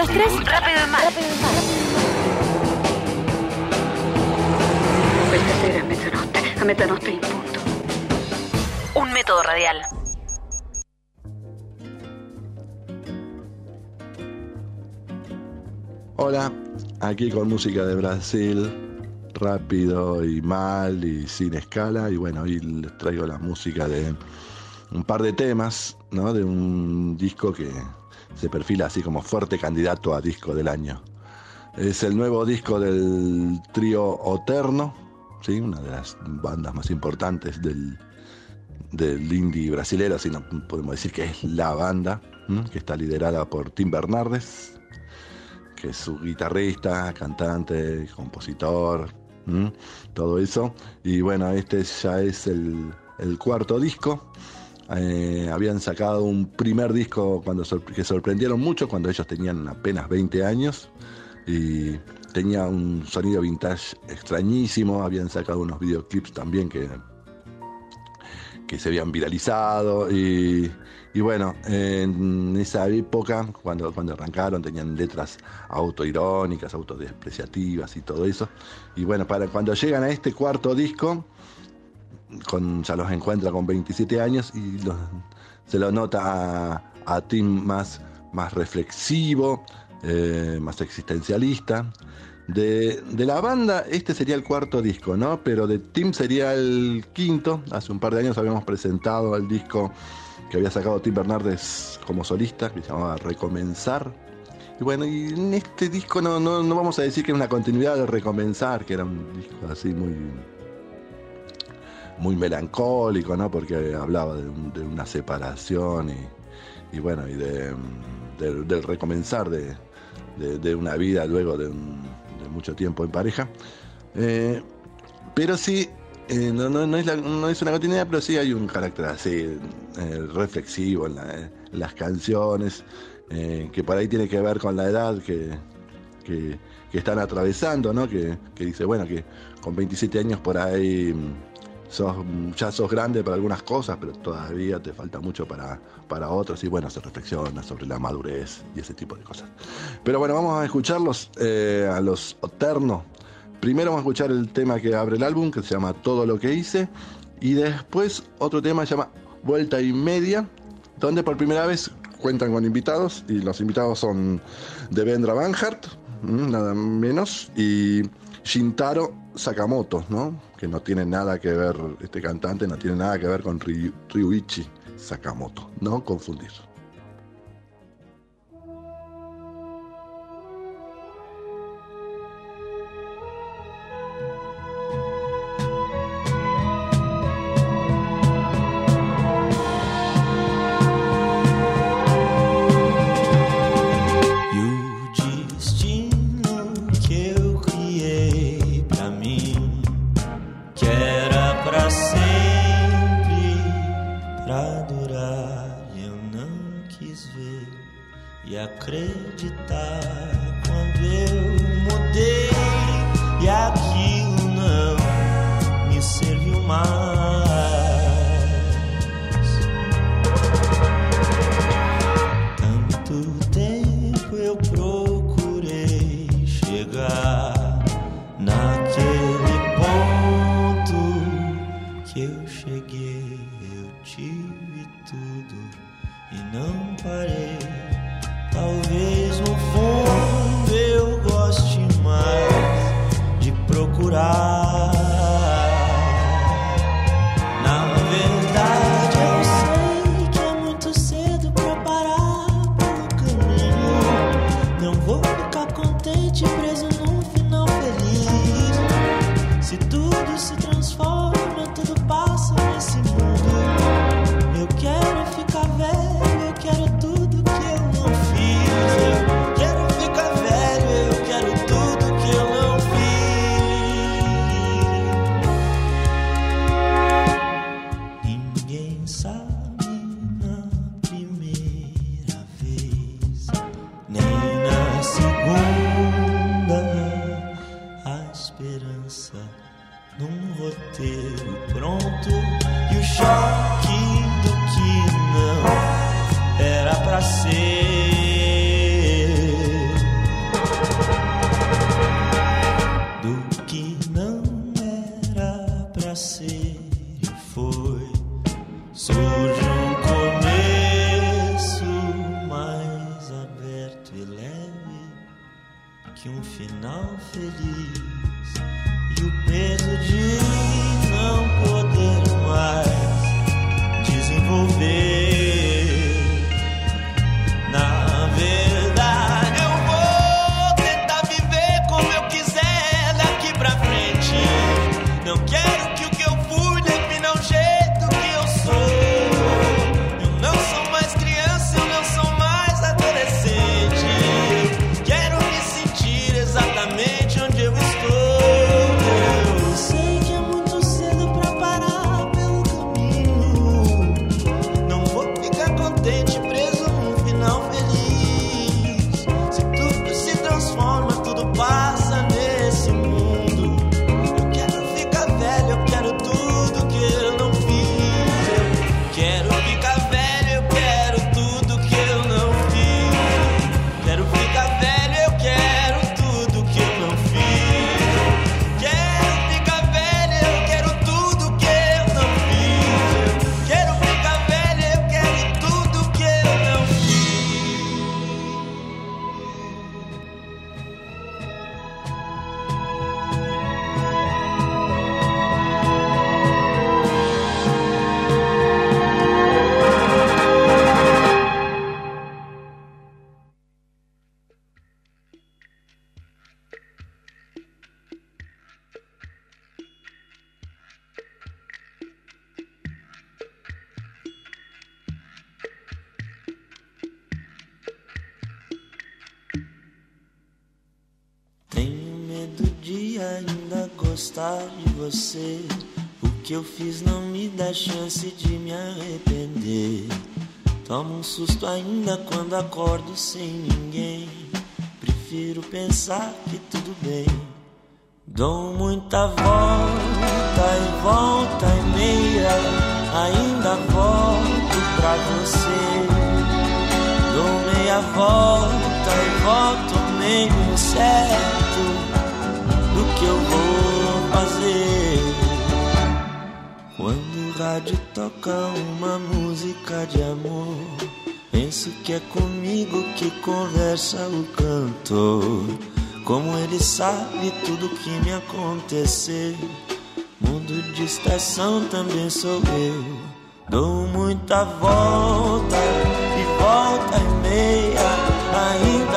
hasta las 3. Rápido y mal. Rápido y mal. Questa sera a mezzanotte, a mezzanotte in punto. Un método radial. Hola, aquí con música de Brasil, rápido y mal y sin escala. Y bueno, hoy les traigo la música de un par de temas, ¿no? De un disco que se perfila así como fuerte candidato a disco del año. Es el nuevo disco del trío Oterno, ¿sí? una de las bandas más importantes del, del indie brasilero, si no podemos decir que es la banda, que está liderada por Tim Bernardes, que es su guitarrista, cantante, compositor, todo eso. Y bueno, este ya es el, el cuarto disco. Eh, habían sacado un primer disco cuando sor- que sorprendieron mucho cuando ellos tenían apenas 20 años y tenía un sonido vintage extrañísimo. Habían sacado unos videoclips también que, que se habían viralizado y, y bueno, en esa época, cuando, cuando arrancaron, tenían letras autoirónicas, autodespreciativas y todo eso. Y bueno, para cuando llegan a este cuarto disco, con, ya los encuentra con 27 años y se lo nota a, Tim más, más reflexivo, eh, más existencialista. De, de la banda, este sería el cuarto disco, ¿no? Pero de Tim sería el quinto. Hace un par de años habíamos presentado el disco que había sacado Tim Bernardes como solista, que se llamaba Recomenzar. Y bueno, y en este disco no, no, no vamos a decir que era una continuidad de Recomenzar, que era un disco así muy, muy melancólico, ¿no? Porque hablaba de, un- de una separación y, bueno, y de, del- recomenzar de, una vida luego de, un- mucho tiempo en pareja. Eh, pero sí, eh, no, es una continuidad, pero sí hay un carácter así eh, reflexivo en, la- en las canciones, que por ahí tiene que ver con la edad que, que, están atravesando, ¿no? Que, que dice, bueno, que con 27 años por ahí mm, sos, ya sos grande para algunas cosas, pero todavía te falta mucho para, para otras, y bueno, se reflexiona sobre la madurez y ese tipo de cosas. Pero bueno, vamos a escucharlos eh, a los Oterno. Primero vamos a escuchar el tema que abre el álbum, que se llama Todo lo que hice, y después otro tema que se llama Vuelta y Media, donde por primera vez cuentan con invitados, y los invitados son Devendra Banhart, mm, nada menos, y Shintaro Sakamoto, ¿no? Que no tiene nada que ver, este cantante no tiene nada que ver con Ryu- Ryuichi Sakamoto, no confundir. Acreditar quando eu que um final feliz e o peso de ainda gostar de você. O que eu fiz não me dá chance de me arrepender. Tomo um susto ainda quando acordo sem ninguém. Prefiro pensar que tudo bem. Dou muita volta e volta e meia. Ainda volto pra você. Dou meia volta e volto meio certo do que eu vou fazer. Quando o rádio toca uma música de amor, penso que é comigo que conversa o cantor. Como ele sabe tudo que me acontecer. Mundo de estação também sou eu. Dou muita volta e volta e meia, ainda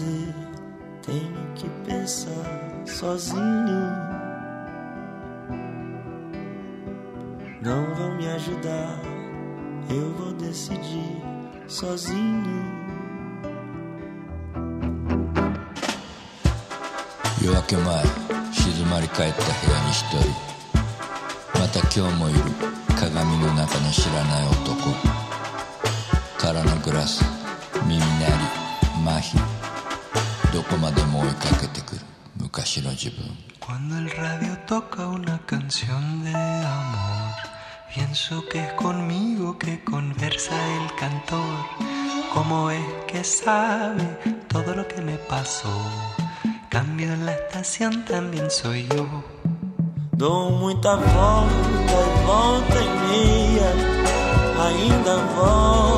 fazer? Tenho que pensar sozinho. Não vão me ajudar, eu vou decidir sozinho. 夜明け前静まり返った部屋に一人また今日もいる鏡の中の知らない男 Cuando el radio toca una canción de amor, pienso que es conmigo que conversa el cantor. ¿Cómo es que sabe todo lo que me pasó? Cambio en la estación también soy yo. Dou muita volta e volta e meia, ainda volto